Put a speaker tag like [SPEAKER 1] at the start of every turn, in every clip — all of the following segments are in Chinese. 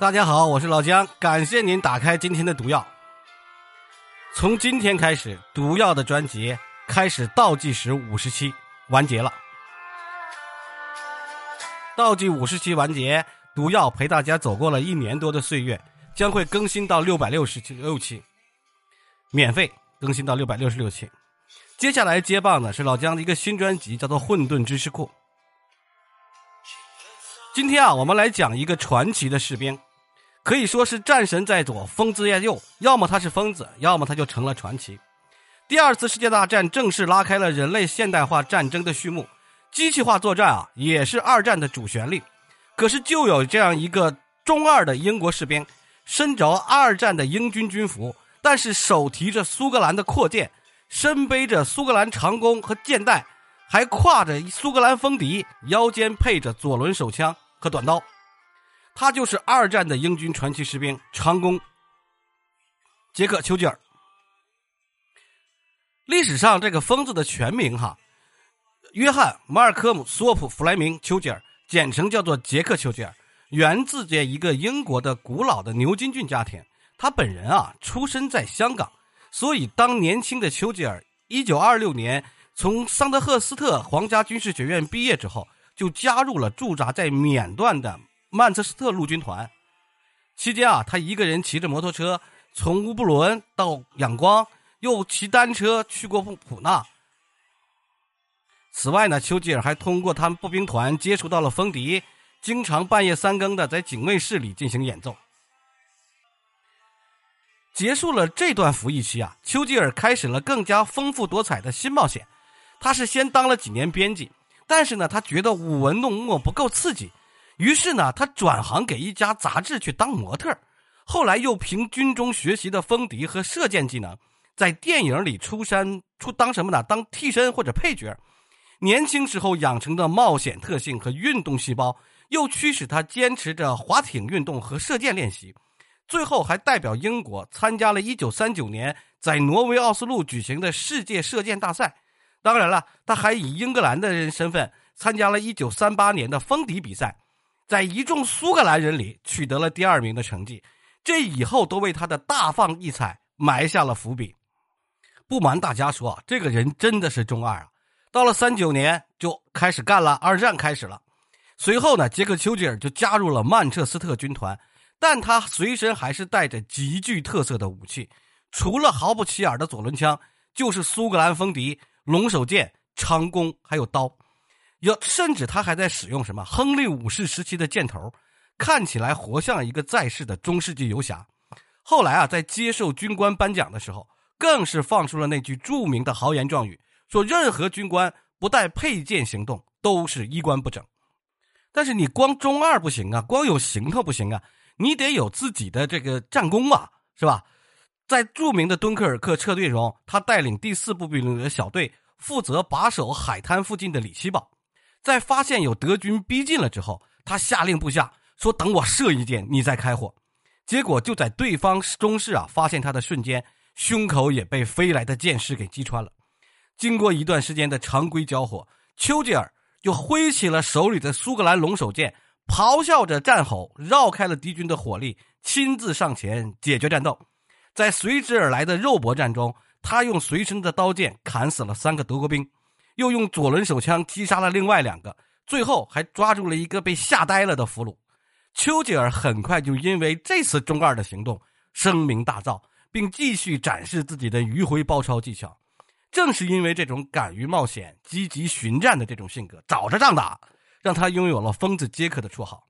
[SPEAKER 1] 大家好，我是老姜，感谢您打开今天的毒药。从今天开始，毒药的专辑开始倒计时五十期完结了。倒计五十期完结，毒药陪大家走过了一年多的岁月，将会更新到六百六十六期，免费更新到六百六十六期。接下来接棒的是老姜的一个新专辑，叫做《混沌知识库》。今天啊，我们来讲一个传奇的士兵。可以说是战神在左，疯子在右。要么他是疯子，要么他就成了传奇。第二次世界大战正式拉开了人类现代化战争的序幕，机器化作战啊，也是二战的主旋律。可是就有这样一个中二的英国士兵，身着二战的英军军服，但是手提着苏格兰的阔剑，身背着苏格兰长弓和箭袋，还挎着苏格兰风笛，腰间配着左轮手枪和短刀。他就是二战的英军传奇士兵长弓杰克·丘吉尔。历史上这个疯子的全名哈，约翰·马尔科姆·索普·弗莱明·丘吉尔，简称叫做杰克·丘吉尔，源自这一个英国的古老的牛津郡家庭。他本人啊，出生在香港，所以当年轻的丘吉尔一九二六年从桑德赫斯特皇家军事学院毕业之后，就加入了驻扎在缅段的。曼彻斯特陆军团期间啊，他一个人骑着摩托车从乌布伦到仰光，又骑单车去过普普纳。此外呢，丘吉尔还通过他们步兵团接触到了风笛，经常半夜三更的在警卫室里进行演奏。结束了这段服役期啊，丘吉尔开始了更加丰富多彩的新冒险。他是先当了几年编辑，但是呢，他觉得舞文弄墨不够刺激。于是呢，他转行给一家杂志去当模特后来又凭军中学习的风笛和射箭技能，在电影里出山出当什么呢？当替身或者配角。年轻时候养成的冒险特性和运动细胞，又驱使他坚持着划艇运动和射箭练习。最后还代表英国参加了1939年在挪威奥斯陆举行的世界射箭大赛。当然了，他还以英格兰的人身份参加了1938年的风笛比赛。在一众苏格兰人里取得了第二名的成绩，这以后都为他的大放异彩埋下了伏笔。不瞒大家说，这个人真的是中二啊！到了三九年就开始干了，二战开始了。随后呢，杰克·丘吉尔就加入了曼彻斯特军团，但他随身还是带着极具特色的武器，除了毫不起眼的左轮枪，就是苏格兰风笛、龙首剑、长弓，还有刀。有，甚至他还在使用什么亨利五世时期的箭头，看起来活像一个在世的中世纪游侠。后来啊，在接受军官颁奖的时候，更是放出了那句著名的豪言壮语，说任何军官不带佩剑行动都是衣冠不整。但是你光中二不行啊，光有行头不行啊，你得有自己的这个战功嘛，是吧？在著名的敦刻尔克撤退中，他带领第四步兵旅的小队负责把守海滩附近的里奇堡。在发现有德军逼近了之后，他下令部下说：“等我射一箭，你再开火。”结果就在对方中士啊发现他的瞬间，胸口也被飞来的箭矢给击穿了。经过一段时间的常规交火，丘吉尔就挥起了手里的苏格兰龙首剑，咆哮着战吼，绕开了敌军的火力，亲自上前解决战斗。在随之而来的肉搏战中，他用随身的刀剑砍死了三个德国兵。又用左轮手枪击杀了另外两个，最后还抓住了一个被吓呆了的俘虏。丘吉尔很快就因为这次中二的行动声名大噪，并继续展示自己的迂回包抄技巧。正是因为这种敢于冒险、积极寻战的这种性格，找着仗打，让他拥有了“疯子杰克”的绰号。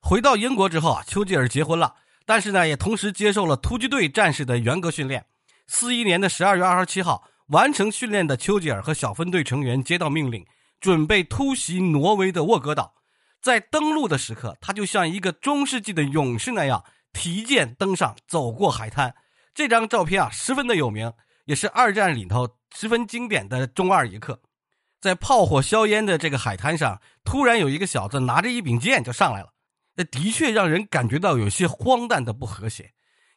[SPEAKER 1] 回到英国之后啊，丘吉尔结婚了，但是呢，也同时接受了突击队战士的严格训练。四一年的十二月二十七号。完成训练的丘吉尔和小分队成员接到命令，准备突袭挪威的沃格岛。在登陆的时刻，他就像一个中世纪的勇士那样提剑登上，走过海滩。这张照片啊，十分的有名，也是二战里头十分经典的中二一刻。在炮火硝烟的这个海滩上，突然有一个小子拿着一柄剑就上来了，那的确让人感觉到有些荒诞的不和谐。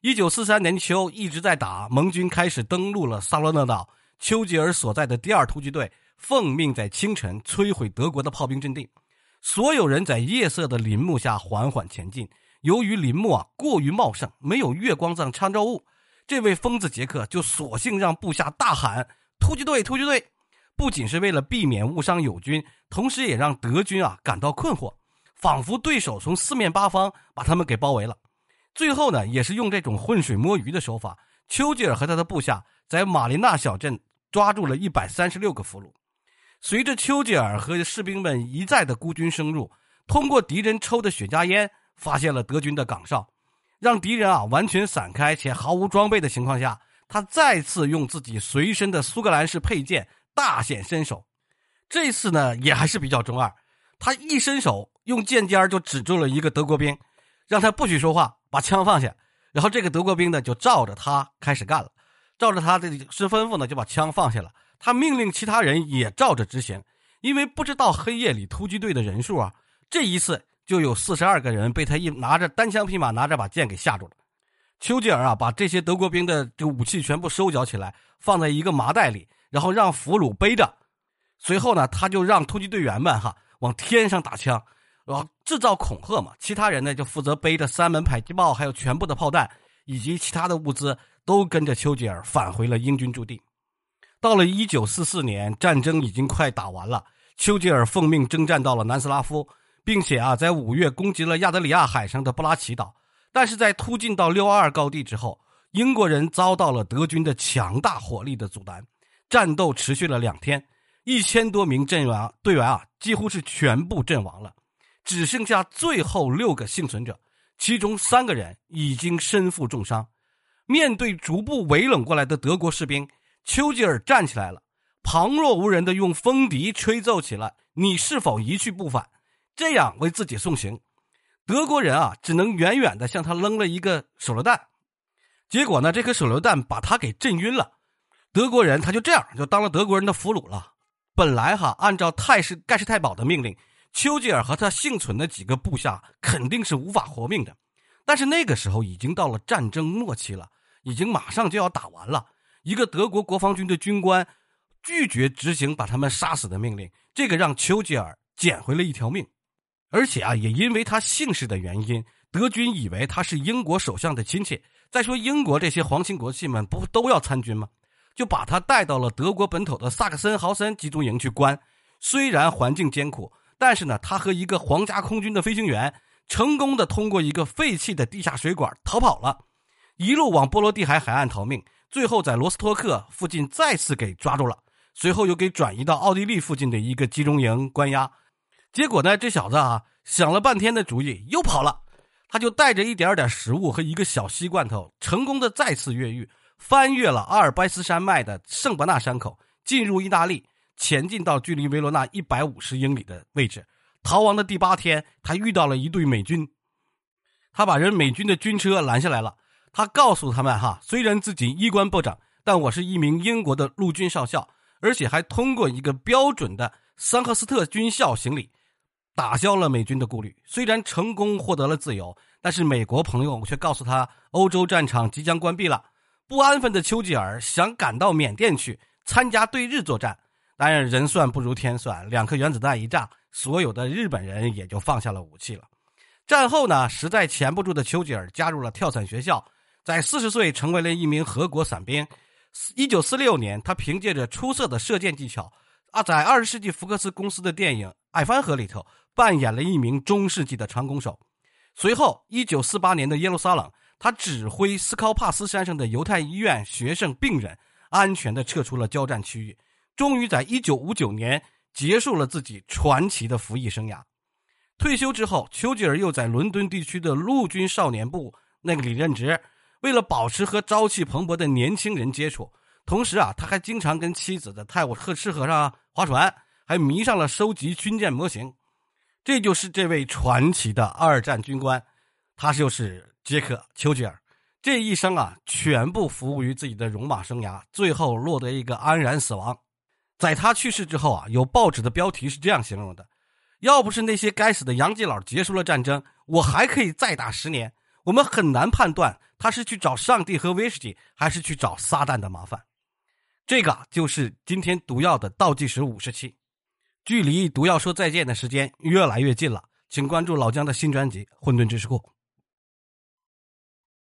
[SPEAKER 1] 一九四三年秋，一直在打，盟军开始登陆了萨洛讷岛。丘吉尔所在的第二突击队奉命在清晨摧毁德国的炮兵阵地，所有人在夜色的林木下缓缓前进，由于林木啊过于茂盛，没有月光藏参照物，这位疯子杰克就索性让部下大喊“突击队，突击队”，不仅是为了避免误伤友军，同时也让德军啊感到困惑，仿佛对手从四面八方把他们给包围了。最后呢，也是用这种浑水摸鱼的手法，丘吉尔和他的部下在马林纳小镇抓住了一百三十六个俘虏。随着丘吉尔和士兵们一再的孤军深入，通过敌人抽的雪茄烟，发现了德军的岗哨，让敌人啊完全散开且毫无装备的情况下，他再次用自己随身的苏格兰式佩剑大显身手。这次呢也还是比较中二，他一伸手用剑尖就指住了一个德国兵，让他不许说话，把枪放下。然后这个德国兵呢就照着他开始干了，照着他的是吩咐呢就把枪放下了。他命令其他人也照着执行，因为不知道黑夜里突击队的人数啊。这一次就有四十二个人被他一拿着单枪匹马，拿着把剑给吓住了。丘吉尔啊，把这些德国兵的这个武器全部收缴起来，放在一个麻袋里，然后让俘虏背着。随后呢，他就让突击队员们哈往天上打枪，然后制造恐吓嘛。其他人呢就负责背着三门迫击炮，还有全部的炮弹以及其他的物资，都跟着丘吉尔返回了英军驻地。到了一九四四年，战争已经快打完了。丘吉尔奉命征战到了南斯拉夫，并且啊，在五月攻击了亚得里亚海上的布拉奇岛。但是在突进到六二二高地之后，英国人遭到了德军的强大火力的阻拦。战斗持续了两天，一千多名阵员队员啊，几乎是全部阵亡了，只剩下最后六个幸存者，其中三个人已经身负重伤。面对逐步围拢过来的德国士兵。丘吉尔站起来了，旁若无人的用风笛吹奏起了“你是否一去不返”，这样为自己送行。德国人啊，只能远远的向他扔了一个手榴弹。结果呢，这颗手榴弹把他给震晕了。德国人他就这样就当了德国人的俘虏了。本来哈，按照泰士盖世太保的命令，丘吉尔和他幸存的几个部下肯定是无法活命的。但是那个时候已经到了战争末期了，已经马上就要打完了。一个德国国防军的军官拒绝执行把他们杀死的命令，这个让丘吉尔捡回了一条命，而且啊，也因为他姓氏的原因，德军以为他是英国首相的亲戚。再说英国这些皇亲国戚们不都要参军吗？就把他带到了德国本土的萨克森豪森集中营去关。虽然环境艰苦，但是呢，他和一个皇家空军的飞行员成功的通过一个废弃的地下水管逃跑了，一路往波罗的海海岸逃命。最后在罗斯托克附近再次给抓住了，随后又给转移到奥地利附近的一个集中营关押。结果呢，这小子啊想了半天的主意又跑了，他就带着一点点食物和一个小锡罐头，成功的再次越狱，翻越了阿尔卑斯山脉的圣伯纳山口，进入意大利，前进到距离维罗纳一百五十英里的位置。逃亡的第八天，他遇到了一队美军，他把人美军的军车拦下来了。他告诉他们：“哈，虽然自己衣冠不整，但我是一名英国的陆军少校，而且还通过一个标准的桑赫斯特军校行礼，打消了美军的顾虑。虽然成功获得了自由，但是美国朋友却告诉他，欧洲战场即将关闭了。不安分的丘吉尔想赶到缅甸去参加对日作战，当然人算不如天算，两颗原子弹一炸，所有的日本人也就放下了武器了。战后呢，实在钳不住的丘吉尔加入了跳伞学校。”在四十岁成为了一名合国伞兵。一九四六年，他凭借着出色的射箭技巧，啊，在二十世纪福克斯公司的电影《艾凡河》里头扮演了一名中世纪的长弓手。随后，一九四八年的耶路撒冷，他指挥斯考帕斯山上的犹太医院学生病人安全地撤出了交战区域。终于在一九五九年结束了自己传奇的服役生涯。退休之后，丘吉尔又在伦敦地区的陆军少年部那个里任职。为了保持和朝气蓬勃的年轻人接触，同时啊，他还经常跟妻子在泰晤特赤河上划船，还迷上了收集军舰模型。这就是这位传奇的二战军官，他就是杰克·丘吉尔。这一生啊，全部服务于自己的戎马生涯，最后落得一个安然死亡。在他去世之后啊，有报纸的标题是这样形容的：“要不是那些该死的洋基佬结束了战争，我还可以再打十年。”我们很难判断他是去找上帝和威士忌，还是去找撒旦的麻烦。这个就是今天毒药的倒计时五十期，距离毒药说再见的时间越来越近了。请关注老姜的新专辑《混沌知识库》。